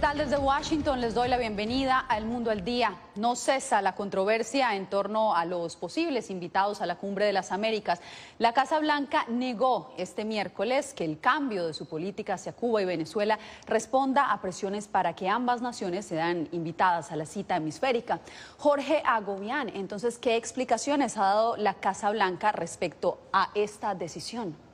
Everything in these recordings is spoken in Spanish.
Tal desde Washington? Les doy la bienvenida a El Mundo al Día. No cesa la controversia en torno a los posibles invitados a la Cumbre de las Américas. La Casa Blanca negó este miércoles que el cambio de su política hacia Cuba y Venezuela responda a presiones para que ambas naciones sean invitadas a la cita hemisférica. Jorge Agobián, entonces, ¿qué explicaciones ha dado la Casa Blanca respecto a esta decisión?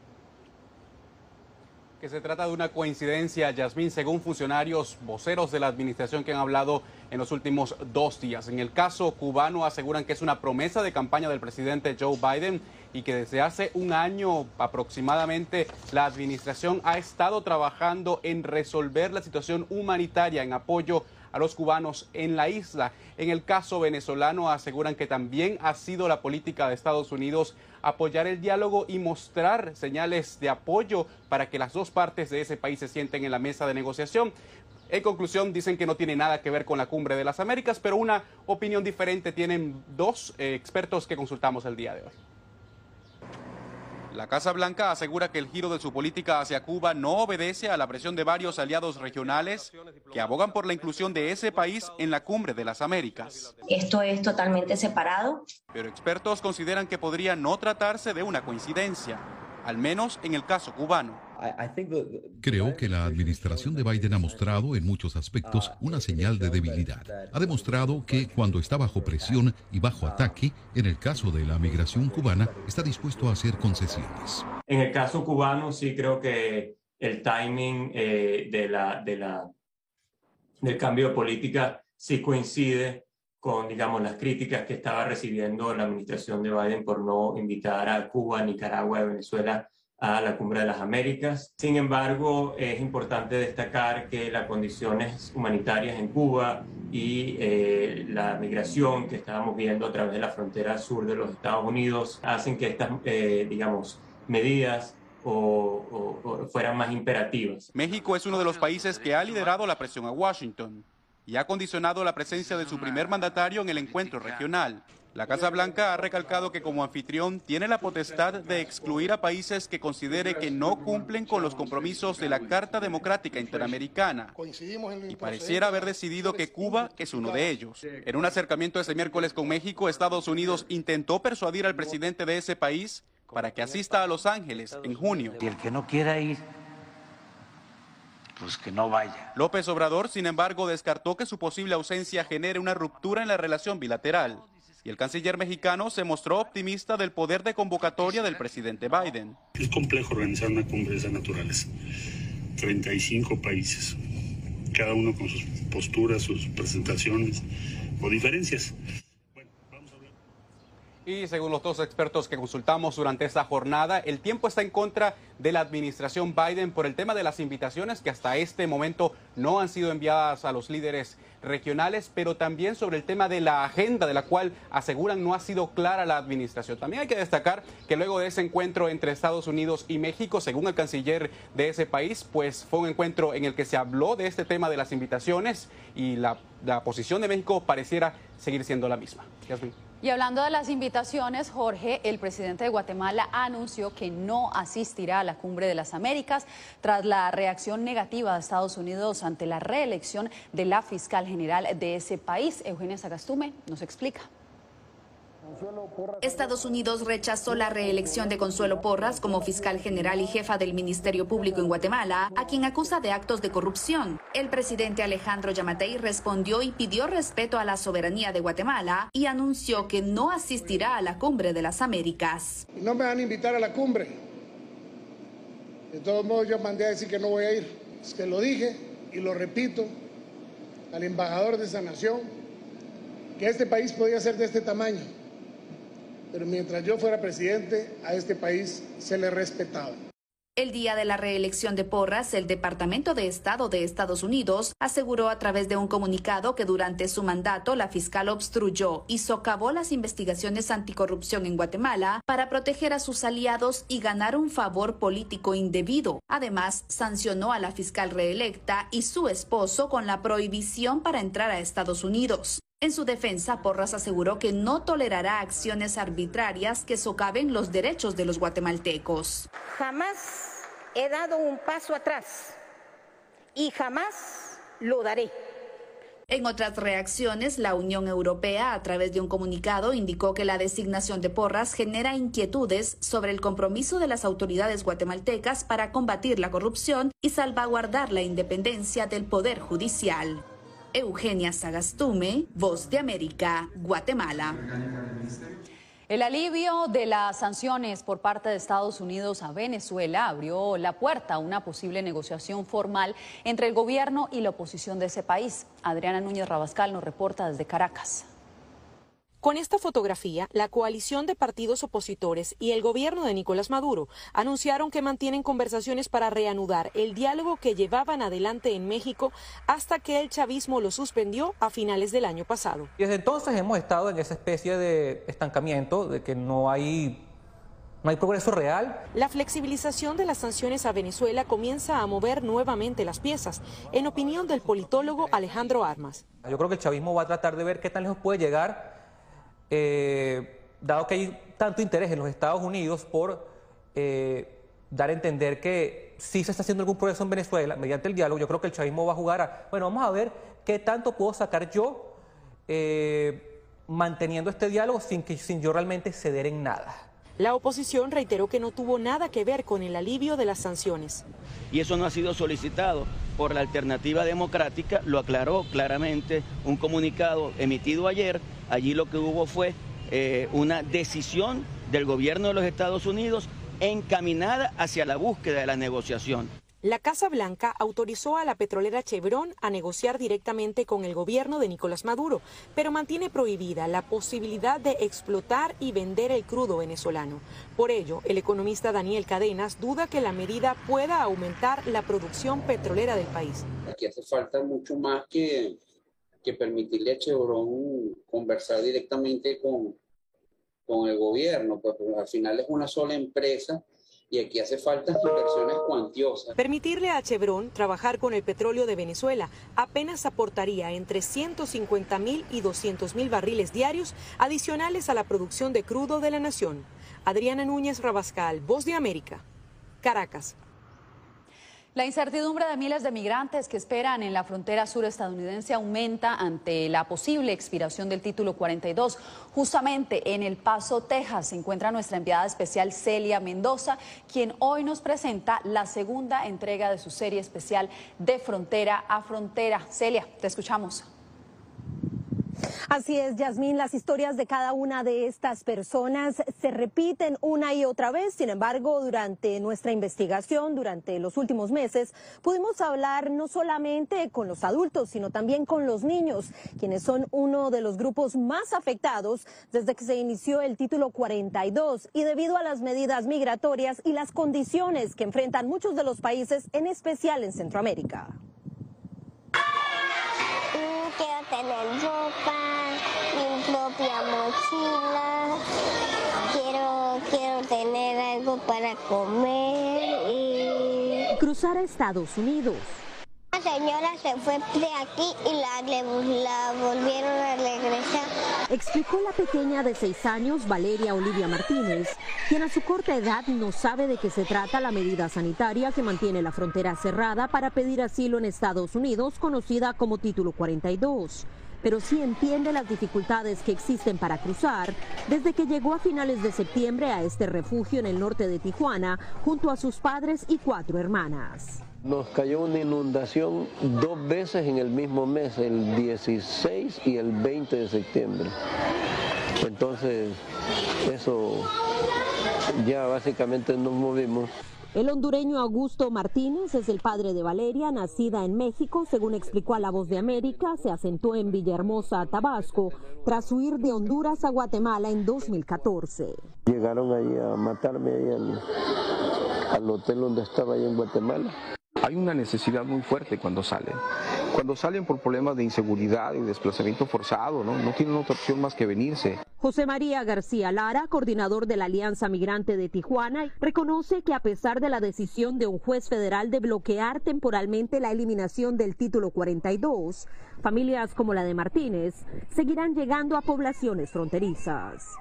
Que se trata de una coincidencia, Yasmín, según funcionarios voceros de la administración que han hablado en los últimos dos días. En el caso cubano aseguran que es una promesa de campaña del presidente Joe Biden y que desde hace un año aproximadamente la administración ha estado trabajando en resolver la situación humanitaria en apoyo a los cubanos en la isla. En el caso venezolano aseguran que también ha sido la política de Estados Unidos apoyar el diálogo y mostrar señales de apoyo para que las dos partes de ese país se sienten en la mesa de negociación. En conclusión, dicen que no tiene nada que ver con la cumbre de las Américas, pero una opinión diferente tienen dos eh, expertos que consultamos el día de hoy. La Casa Blanca asegura que el giro de su política hacia Cuba no obedece a la presión de varios aliados regionales que abogan por la inclusión de ese país en la cumbre de las Américas. Esto es totalmente separado. Pero expertos consideran que podría no tratarse de una coincidencia, al menos en el caso cubano. Creo que la administración de Biden ha mostrado en muchos aspectos una señal de debilidad. Ha demostrado que cuando está bajo presión y bajo ataque, en el caso de la migración cubana, está dispuesto a hacer concesiones. En el caso cubano sí creo que el timing eh, de la, de la, del cambio de política sí coincide con, digamos, las críticas que estaba recibiendo la administración de Biden por no invitar a Cuba, Nicaragua y Venezuela a la Cumbre de las Américas. Sin embargo, es importante destacar que las condiciones humanitarias en Cuba y eh, la migración que estábamos viendo a través de la frontera sur de los Estados Unidos hacen que estas, eh, digamos, medidas o, o fueran más imperativas. México es uno de los países que ha liderado la presión a Washington y ha condicionado la presencia de su primer mandatario en el encuentro regional. La Casa Blanca ha recalcado que como anfitrión tiene la potestad de excluir a países que considere que no cumplen con los compromisos de la Carta Democrática Interamericana. Y pareciera haber decidido que Cuba es uno de ellos. En un acercamiento este miércoles con México, Estados Unidos intentó persuadir al presidente de ese país para que asista a Los Ángeles en junio. Y el que no quiera ir, pues que no vaya. López Obrador, sin embargo, descartó que su posible ausencia genere una ruptura en la relación bilateral y el canciller mexicano se mostró optimista del poder de convocatoria del presidente Biden. Es complejo organizar una cumbre de esa naturaleza. 35 países, cada uno con sus posturas, sus presentaciones o diferencias. Y según los dos expertos que consultamos durante esta jornada, el tiempo está en contra de la administración Biden por el tema de las invitaciones que hasta este momento no han sido enviadas a los líderes regionales, pero también sobre el tema de la agenda de la cual aseguran no ha sido clara la administración. También hay que destacar que luego de ese encuentro entre Estados Unidos y México, según el canciller de ese país, pues fue un encuentro en el que se habló de este tema de las invitaciones y la, posición de México pareciera seguir siendo la misma. Y hablando de las invitaciones, Jorge, el presidente de Guatemala anunció que no asistirá a la Cumbre de las Américas tras la reacción negativa de Estados Unidos ante la reelección de la fiscal general de ese país. Eugenia Sagastume nos explica. Estados Unidos rechazó la reelección de Consuelo Porras como fiscal general y jefa del Ministerio Público en Guatemala, a quien acusa de actos de corrupción. El presidente Alejandro Yamatei respondió y pidió respeto a la soberanía de Guatemala y anunció que no asistirá a la cumbre de las Américas. No me van a invitar a la cumbre. De todos modos, yo mandé a decir que no voy a ir. Es que lo dije y lo repito al embajador de esa nación, que este país podía ser de este tamaño pero mientras yo fuera presidente, a este país se le respetaba. El día de la reelección de Porras, el Departamento de Estado de Estados Unidos aseguró a través de un comunicado que durante su mandato la fiscal obstruyó y socavó las investigaciones anticorrupción en Guatemala para proteger a sus aliados y ganar un favor político indebido. Además, sancionó a la fiscal reelecta y su esposo con la prohibición para entrar a Estados Unidos. En su defensa, Porras aseguró que no tolerará acciones arbitrarias que socaven los derechos de los guatemaltecos. Jamás he dado un paso atrás y jamás lo daré. En otras reacciones, la Unión Europea, a través de un comunicado, indicó que la designación de Porras genera inquietudes sobre el compromiso de las autoridades guatemaltecas para combatir la corrupción y salvaguardar la independencia del Poder Judicial. Eugenia Sagastume, Voz de América, Guatemala. El alivio de las sanciones por parte de Estados Unidos a Venezuela abrió la puerta a una posible negociación formal entre el gobierno y la oposición de ese país. Adriana Núñez Rabascal nos reporta desde Caracas. Con esta fotografía, la coalición de partidos opositores y el gobierno de Nicolás Maduro anunciaron que mantienen conversaciones para reanudar el diálogo que llevaban adelante en México hasta que el chavismo lo suspendió a finales del año pasado. Desde entonces hemos estado en esa especie de estancamiento, de que no hay no hay progreso real. La flexibilización de las sanciones a Venezuela comienza a mover nuevamente las piezas, en opinión del politólogo Alejandro Armas. Yo creo que el chavismo va a tratar de ver qué tan lejos puede llegar eh, dado que hay tanto interés en los Estados Unidos por eh, dar a entender que si se está haciendo algún progreso en Venezuela mediante el diálogo, yo creo que el chavismo va a jugar a, bueno, vamos a ver qué tanto puedo sacar yo eh, manteniendo este diálogo sin, que, sin yo realmente ceder en nada. La oposición reiteró que no tuvo nada que ver con el alivio de las sanciones. Y eso no ha sido solicitado por la alternativa democrática, lo aclaró claramente un comunicado emitido ayer. Allí lo que hubo fue eh, una decisión del gobierno de los Estados Unidos encaminada hacia la búsqueda de la negociación. La Casa Blanca autorizó a la petrolera Chevron a negociar directamente con el gobierno de Nicolás Maduro, pero mantiene prohibida la posibilidad de explotar y vender el crudo venezolano. Por ello, el economista Daniel Cadenas duda que la medida pueda aumentar la producción petrolera del país. Aquí hace falta mucho más que, que permitirle a Chevron conversar directamente con, con el gobierno, pues, porque al final es una sola empresa y aquí hace falta inversiones cuantiosas. Permitirle a Chevron trabajar con el petróleo de Venezuela apenas aportaría entre 150 mil y 200 mil barriles diarios adicionales a la producción de crudo de la nación. Adriana Núñez Rabascal, Voz de América, Caracas. La incertidumbre de miles de migrantes que esperan en la frontera sur estadounidense aumenta ante la posible expiración del título 42. Justamente en El Paso, Texas, se encuentra nuestra enviada especial Celia Mendoza, quien hoy nos presenta la segunda entrega de su serie especial de Frontera a Frontera. Celia, te escuchamos. Así es, Yasmín, las historias de cada una de estas personas se repiten una y otra vez. Sin embargo, durante nuestra investigación, durante los últimos meses, pudimos hablar no solamente con los adultos, sino también con los niños, quienes son uno de los grupos más afectados desde que se inició el título 42 y debido a las medidas migratorias y las condiciones que enfrentan muchos de los países, en especial en Centroamérica quiero tener ropa, mi propia mochila, quiero, quiero tener algo para comer y... Cruzar a Estados Unidos. Señora se fue de aquí y la, la volvieron a regresar. Explicó la pequeña de seis años, Valeria Olivia Martínez, quien a su corta edad no sabe de qué se trata la medida sanitaria que mantiene la frontera cerrada para pedir asilo en Estados Unidos, conocida como Título 42 pero sí entiende las dificultades que existen para cruzar desde que llegó a finales de septiembre a este refugio en el norte de Tijuana junto a sus padres y cuatro hermanas. Nos cayó una inundación dos veces en el mismo mes, el 16 y el 20 de septiembre. Entonces, eso ya básicamente nos movimos. El hondureño Augusto Martínez es el padre de Valeria, nacida en México, según explicó a La Voz de América, se asentó en Villahermosa, Tabasco, tras huir de Honduras a Guatemala en 2014. Llegaron ahí a matarme ahí al, al hotel donde estaba ahí en Guatemala. Hay una necesidad muy fuerte cuando salen. Cuando salen por problemas de inseguridad y desplazamiento forzado, ¿no? no tienen otra opción más que venirse. José María García Lara, coordinador de la Alianza Migrante de Tijuana, reconoce que a pesar de la decisión de un juez federal de bloquear temporalmente la eliminación del título 42, familias como la de Martínez seguirán llegando a poblaciones fronterizas.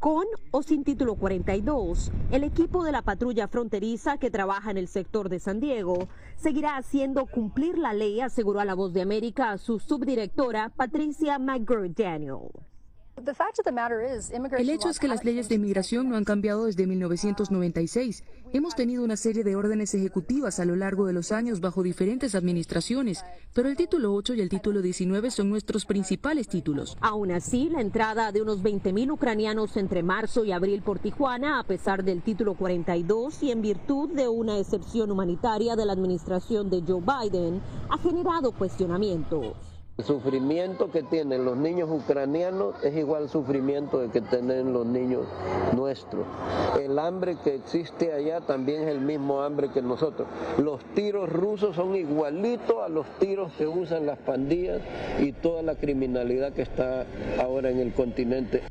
Con o sin título 42, el equipo de la patrulla fronteriza que trabaja en el sector de San Diego seguirá haciendo cumplir la ley, aseguró a La Voz de América a su subdirectora Patricia McGirt-Daniel. El hecho es que las leyes de inmigración no han cambiado desde 1996. Hemos tenido una serie de órdenes ejecutivas a lo largo de los años bajo diferentes administraciones, pero el título 8 y el título 19 son nuestros principales títulos. Aún así, la entrada de unos 20.000 ucranianos entre marzo y abril por Tijuana, a pesar del título 42 y en virtud de una excepción humanitaria de la administración de Joe Biden, ha generado cuestionamientos. El sufrimiento que tienen los niños ucranianos es igual al sufrimiento que tienen los niños nuestros. El hambre que existe allá también es el mismo hambre que nosotros. Los tiros rusos son igualitos a los tiros que usan las pandillas y toda la criminalidad que está ahora en el continente.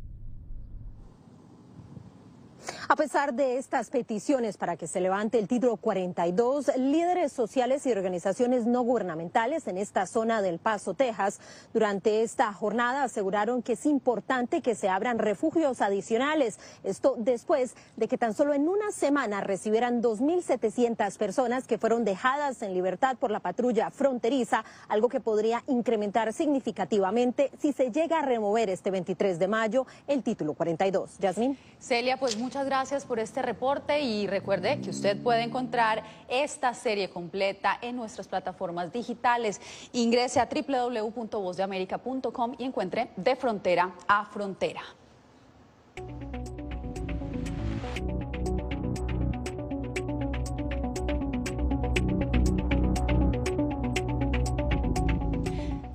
A pesar de estas peticiones para que se levante el título 42, líderes sociales y organizaciones no gubernamentales en esta zona del Paso, Texas, durante esta jornada aseguraron que es importante que se abran refugios adicionales. Esto después de que tan solo en una semana recibieran 2.700 personas que fueron dejadas en libertad por la patrulla fronteriza, algo que podría incrementar significativamente si se llega a remover este 23 de mayo el título 42. Yasmin. Celia, pues muchas gracias gracias por este reporte y recuerde que usted puede encontrar esta serie completa en nuestras plataformas digitales. Ingrese a www.vozdeamerica.com y encuentre De Frontera a Frontera.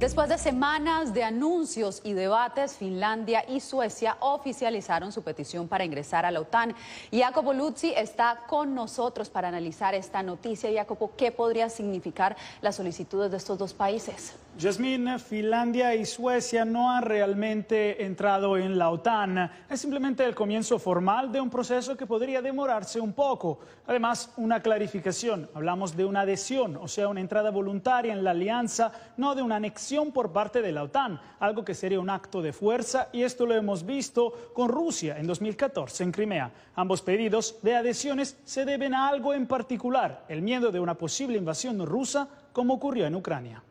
Después de semanas de anuncios y debates, Finlandia y Suecia oficializaron su petición para ingresar a la OTAN. Jacopo Luzzi está con nosotros para analizar esta noticia. Jacopo, ¿qué podría significar las solicitudes de estos dos países? Jasmine, Finlandia y Suecia no han realmente entrado en la OTAN. Es simplemente el comienzo formal de un proceso que podría demorarse un poco. Además, una clarificación. Hablamos de una adhesión, o sea, una entrada voluntaria en la alianza, no de una anexión por parte de la OTAN, algo que sería un acto de fuerza y esto lo hemos visto con Rusia en 2014 en Crimea. Ambos pedidos de adhesiones se deben a algo en particular, el miedo de una posible invasión rusa como ocurrió en Ucrania.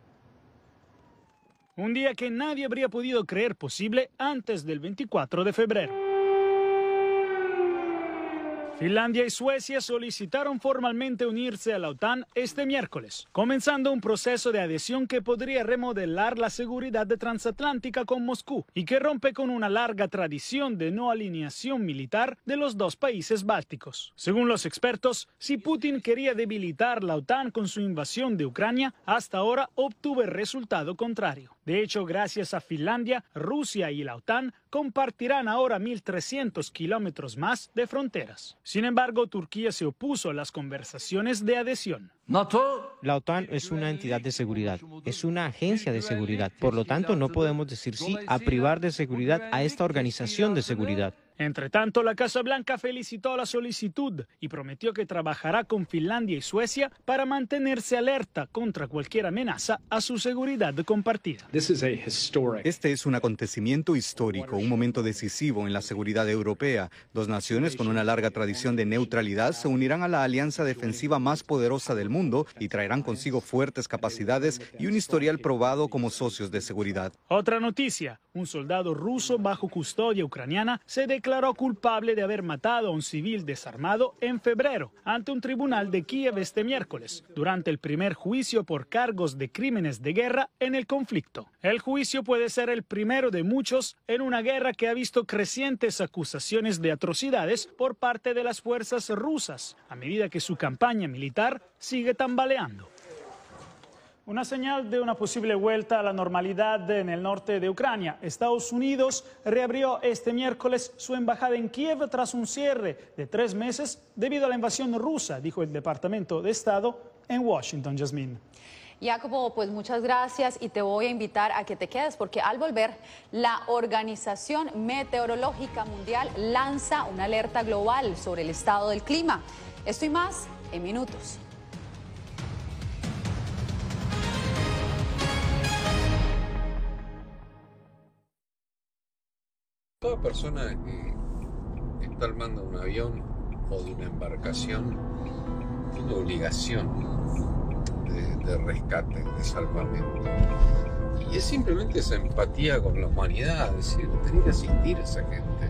Un día que nadie habría podido creer posible antes del 24 de febrero. Finlandia y Suecia solicitaron formalmente unirse a la OTAN este miércoles, comenzando un proceso de adhesión que podría remodelar la seguridad transatlántica con Moscú y que rompe con una larga tradición de no alineación militar de los dos países bálticos. Según los expertos, si Putin quería debilitar la OTAN con su invasión de Ucrania, hasta ahora obtuvo el resultado contrario. De hecho, gracias a Finlandia, Rusia y la OTAN compartirán ahora 1.300 kilómetros más de fronteras. Sin embargo, Turquía se opuso a las conversaciones de adhesión. La OTAN es una entidad de seguridad, es una agencia de seguridad. Por lo tanto, no podemos decir sí a privar de seguridad a esta organización de seguridad. Entre tanto, la Casa Blanca felicitó la solicitud y prometió que trabajará con Finlandia y Suecia para mantenerse alerta contra cualquier amenaza a su seguridad compartida. Este es un acontecimiento histórico, un momento decisivo en la seguridad europea. Dos naciones con una larga tradición de neutralidad se unirán a la alianza defensiva más poderosa del mundo y traerán consigo fuertes capacidades y un historial probado como socios de seguridad. Otra noticia, un soldado ruso bajo custodia ucraniana se declaró declaró culpable de haber matado a un civil desarmado en febrero ante un tribunal de Kiev este miércoles, durante el primer juicio por cargos de crímenes de guerra en el conflicto. El juicio puede ser el primero de muchos en una guerra que ha visto crecientes acusaciones de atrocidades por parte de las fuerzas rusas, a medida que su campaña militar sigue tambaleando. Una señal de una posible vuelta a la normalidad en el norte de Ucrania. Estados Unidos reabrió este miércoles su embajada en Kiev tras un cierre de tres meses debido a la invasión rusa, dijo el Departamento de Estado en Washington, Jasmine. Jacobo, pues muchas gracias y te voy a invitar a que te quedes porque al volver la Organización Meteorológica Mundial lanza una alerta global sobre el estado del clima. Esto y más en minutos. Toda persona que está al mando de un avión o de una embarcación tiene obligación de, rescate, de salvamento. Y es simplemente esa empatía con la humanidad, es decir, tener que asistir a esa gente.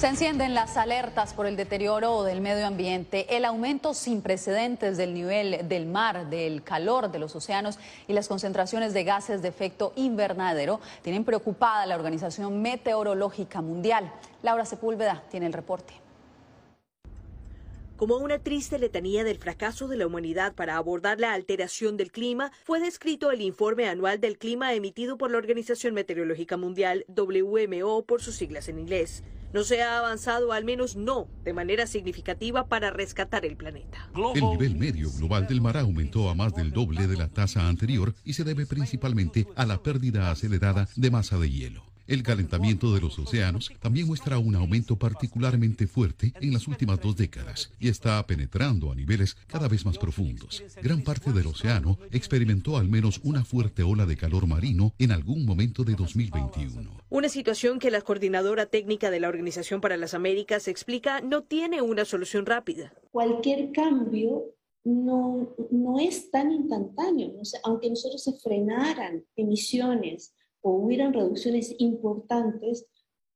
Se encienden las alertas por el deterioro del medio ambiente, el aumento sin precedentes del nivel del mar, del calor de los océanos y las concentraciones de gases de efecto invernadero tienen preocupada la Organización Meteorológica Mundial. Laura Sepúlveda tiene el reporte. Como una triste letanía del fracaso de la humanidad para abordar la alteración del clima, fue descrito el informe anual del clima emitido por la Organización Meteorológica Mundial, WMO por sus siglas en inglés no se ha avanzado, al menos no de manera significativa, para rescatar el planeta. El nivel medio global del mar aumentó a más del doble de la tasa anterior y se debe principalmente a la pérdida acelerada de masa de hielo. El calentamiento de los océanos también muestra un aumento particularmente fuerte en las últimas dos décadas y está penetrando a niveles cada vez más profundos. Gran parte del océano experimentó al menos una fuerte ola de calor marino en algún momento de 2021. Una situación que la coordinadora técnica de la Organización para las Américas explica no tiene una solución rápida. Cualquier cambio no, no es tan instantáneo. aunque nosotros se frenaran emisiones, o hubieran reducciones importantes,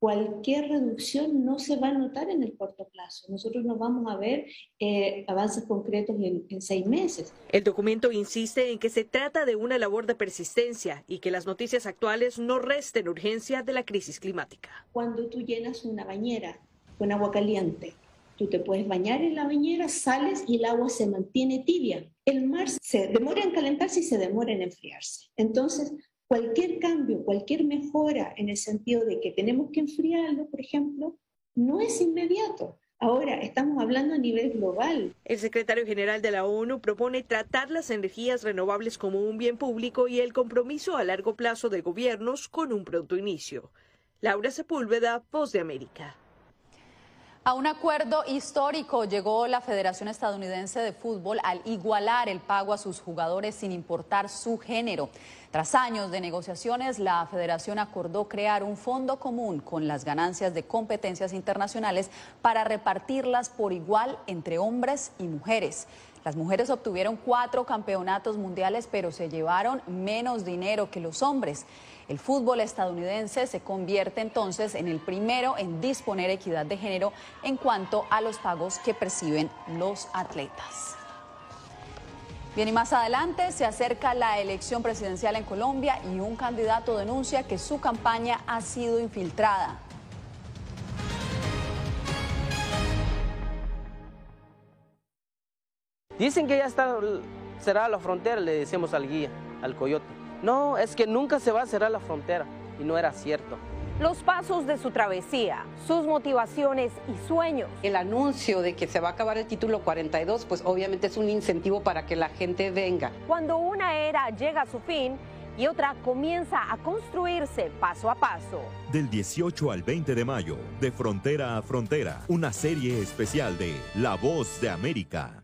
cualquier reducción no se va a notar en el corto plazo. Nosotros no vamos a ver eh, avances concretos en, en, seis meses. El documento insiste en que se trata de una labor de persistencia y que las noticias actuales no resten urgencia de la crisis climática. Cuando tú llenas una bañera con agua caliente, tú te puedes bañar en la bañera, sales y el agua se mantiene tibia. El mar se demora en calentarse y se demora en enfriarse. Entonces, cualquier cambio, cualquier mejora en el sentido de que tenemos que enfriarlo, por ejemplo, no es inmediato. Ahora, estamos hablando a nivel global. El secretario general de la ONU propone tratar las energías renovables como un bien público y el compromiso a largo plazo de gobiernos con un pronto inicio. Laura Sepúlveda, Voz de América. A un acuerdo histórico llegó la Federación Estadounidense de Fútbol al igualar el pago a sus jugadores sin importar su género. Tras años de negociaciones, la federación acordó crear un fondo común con las ganancias de competencias internacionales para repartirlas por igual entre hombres y mujeres. Las mujeres obtuvieron cuatro campeonatos mundiales, pero se llevaron menos dinero que los hombres. El fútbol estadounidense se convierte entonces en el primero en disponer equidad de género en cuanto a los pagos que perciben los atletas. Bien, y más adelante se acerca la elección presidencial en Colombia y un candidato denuncia que su campaña ha sido infiltrada. Dicen que ya está cerrada la frontera, le decimos al guía, al coyote. No, es que nunca se va a cerrar la frontera y no era cierto. Los pasos de su travesía, sus motivaciones y sueños. El anuncio de que se va a acabar el título 42, pues obviamente es un incentivo para que la gente venga. Cuando una era llega a su fin y otra comienza a construirse paso a paso. Del 18 al 20 de mayo, de frontera a frontera, una serie especial de La Voz de América.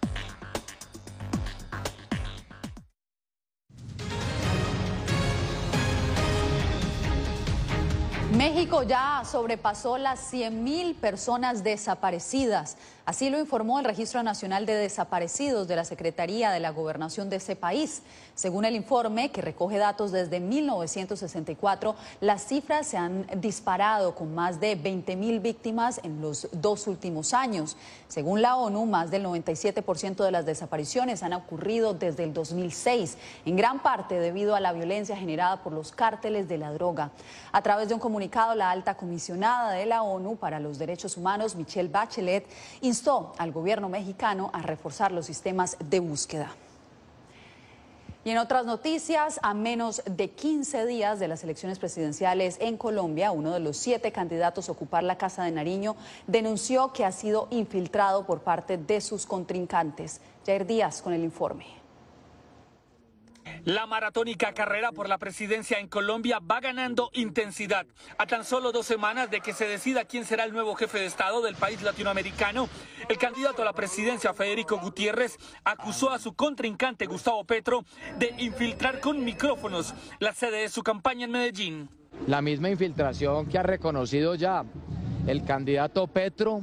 México ya sobrepasó las 100.000 personas desaparecidas. Así lo informó el Registro Nacional de Desaparecidos de la Secretaría de la Gobernación de ese país. Según el informe, que recoge datos desde 1964, las cifras se han disparado con más de 20.000 víctimas en los dos últimos años. Según la ONU, más del 97% de las desapariciones han ocurrido desde el 2006, en gran parte debido a la violencia generada por los cárteles de la droga. A través de un comunicado, la alta comisionada de la ONU para los Derechos Humanos, Michelle Bachelet, instó al gobierno mexicano a reforzar los sistemas de búsqueda. Y en otras noticias, a menos de 15 días de las elecciones presidenciales en Colombia, uno de los siete candidatos a ocupar la Casa de Nariño denunció que ha sido infiltrado por parte de sus contrincantes. Jair Díaz con el informe. La maratónica carrera por la presidencia en Colombia va ganando intensidad. A tan solo dos semanas de que se decida quién será el nuevo jefe de Estado del país latinoamericano, el candidato a la presidencia, Federico Gutiérrez, acusó a su contrincante, Gustavo Petro, de infiltrar con micrófonos la sede de su campaña en Medellín. La misma infiltración que ha reconocido ya el candidato Petro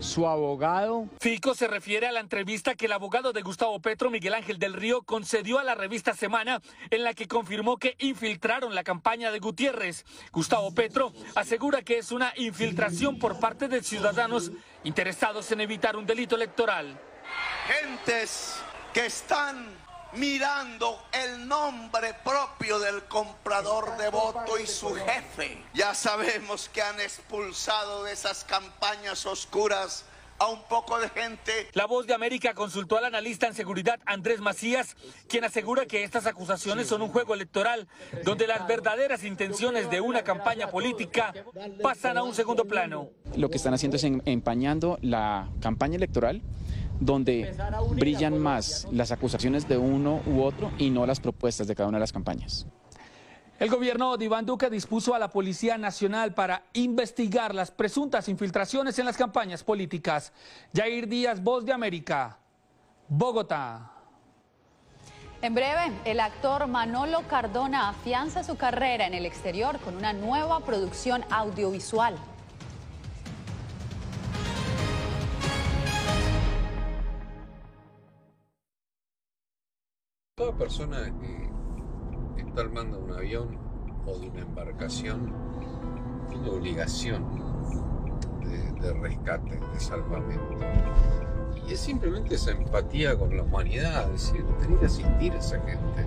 su abogado. Fico se refiere a la entrevista que el abogado de Gustavo Petro, Miguel Ángel del Río, concedió a la revista Semana, en la que confirmó que infiltraron la campaña de Gutiérrez. Gustavo Petro asegura que es una infiltración por parte de ciudadanos interesados en evitar un delito electoral. Gentes que están mirando el nombre propio del comprador de voto y su jefe. Ya sabemos que han expulsado de esas campañas oscuras a un poco de gente. La voz de América consultó al analista en seguridad Andrés Macías, quien asegura que estas acusaciones son un juego electoral, donde las verdaderas intenciones de una campaña política pasan a un segundo plano. Lo que están haciendo es empañando la campaña electoral donde brillan más las acusaciones de uno u otro y no las propuestas de cada una de las campañas. El gobierno de Iván Duque dispuso a la Policía Nacional para investigar las presuntas infiltraciones en las campañas políticas. Jair Díaz, Voz de América, Bogotá. En breve, el actor Manolo Cardona afianza su carrera en el exterior con una nueva producción audiovisual. Persona que está armando un avión o de una embarcación tiene obligación de, rescate, de salvamento. Y es simplemente esa empatía con la humanidad, es decir, tener que asistir a esa gente.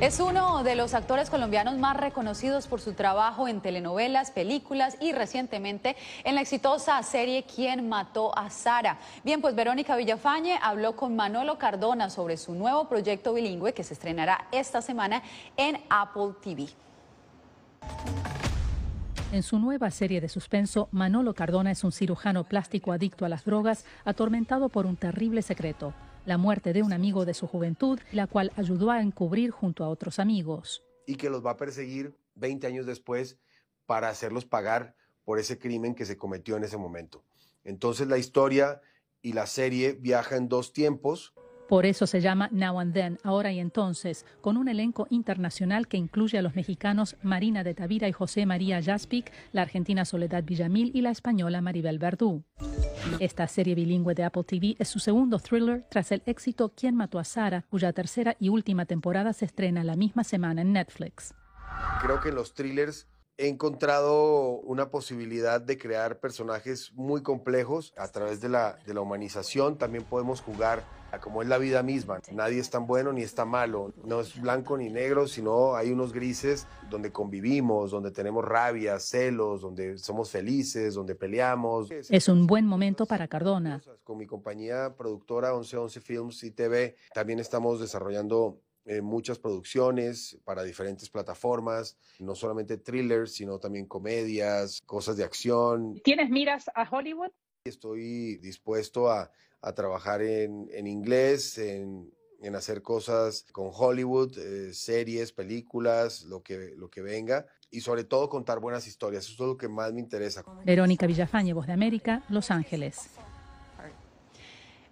Es uno de los actores colombianos más reconocidos por su trabajo en telenovelas, películas y recientemente en la exitosa serie ¿Quién mató a Sara? Bien, pues Verónica Villafañe habló con Manolo Cardona sobre su nuevo proyecto bilingüe que se estrenará esta semana en Apple TV. En su nueva serie de suspenso, Manolo Cardona es un cirujano plástico adicto a las drogas, atormentado por un terrible secreto la muerte de un amigo de su juventud, la cual ayudó a encubrir junto a otros amigos. Y que los va a perseguir 20 años después para hacerlos pagar por ese crimen que se cometió en ese momento. Entonces la historia y la serie viaja en dos tiempos. Por eso se llama Now and Then, ahora y entonces, con un elenco internacional que incluye a los mexicanos Marina de Tavira y José María Jaspic, la argentina Soledad Villamil y la española Maribel Verdú. Esta serie bilingüe de Apple TV es su segundo thriller tras el éxito ¿Quién mató a Sara?, cuya tercera y última temporada se estrena la misma semana en Netflix. Creo que los thrillers he encontrado una posibilidad de crear personajes muy complejos a través de la, de la humanización. También podemos jugar como es la vida misma. Nadie es tan bueno ni está malo. No es blanco ni negro, sino hay unos grises donde convivimos, donde tenemos rabia, celos, donde somos felices, donde peleamos. Es un buen momento para Cardona. Con mi compañía productora 1111 Films y TV también estamos desarrollando eh, muchas producciones para diferentes plataformas, no solamente thrillers, sino también comedias, cosas de acción. ¿Tienes miras a Hollywood? Estoy dispuesto a a trabajar en, en inglés, en, en, hacer cosas con Hollywood, eh, series, películas, lo que, lo que venga. Y sobre todo contar buenas historias. Eso es lo que más me interesa. Verónica Villafañe, Voz de América, Los Ángeles.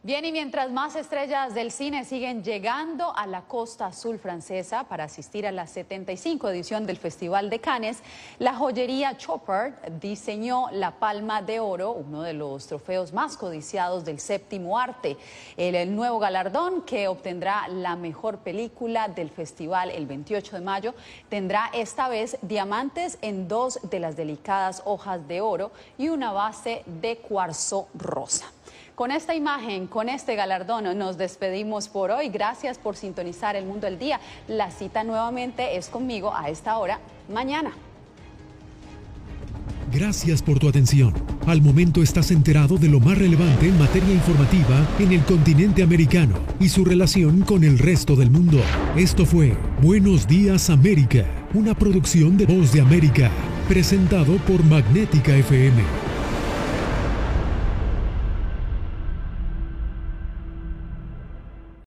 Bien, y mientras más estrellas del cine siguen llegando a la costa azul francesa para asistir a la 75 edición del Festival de Cannes, la joyería Chopper diseñó la Palma de Oro, uno de los trofeos más codiciados del séptimo arte. El, el nuevo galardón que obtendrá la mejor película del festival el 28 de mayo tendrá esta vez diamantes en dos de las delicadas hojas de oro y una base de cuarzo rosa. Con esta imagen, con este galardón, nos despedimos por hoy. Gracias por sintonizar el mundo del día. La cita nuevamente es conmigo a esta hora mañana. Gracias por tu atención. Al momento estás enterado de lo más relevante en materia informativa en el continente americano y su relación con el resto del mundo. Esto fue Buenos Días América, una producción de Voz de América, presentado por Magnética FM